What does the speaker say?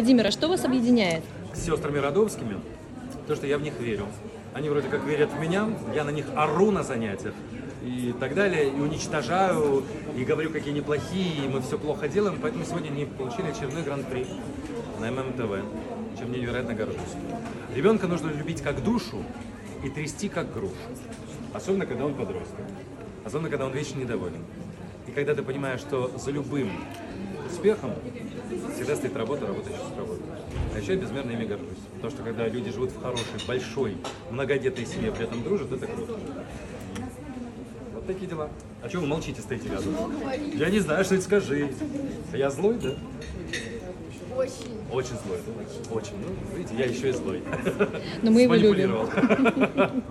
Владимир, а что вас объединяет? с сестрами Родовскими, то, что я в них верю. Они вроде как верят в меня, я на них ору на занятиях и так далее, и уничтожаю, и говорю, какие они плохие, и мы все плохо делаем, поэтому сегодня они получили очередной гран-при на ММТВ, чем я невероятно горжусь. Ребенка нужно любить как душу и трясти как грушу, особенно когда он подросток, особенно когда он вечно недоволен. И когда ты понимаешь, что за любым успехом всегда стоит работа, работа, еще работа. А еще я безмерно ими горжусь. Потому что когда люди живут в хорошей, большой, многодетной семье, при этом дружат, это круто. Вот такие дела. А что вы молчите, стоите рядом? Я не знаю, что это скажи. Я злой, да? Очень. Очень злой? Очень. Ну, видите, я еще и злой. Но мы его любим.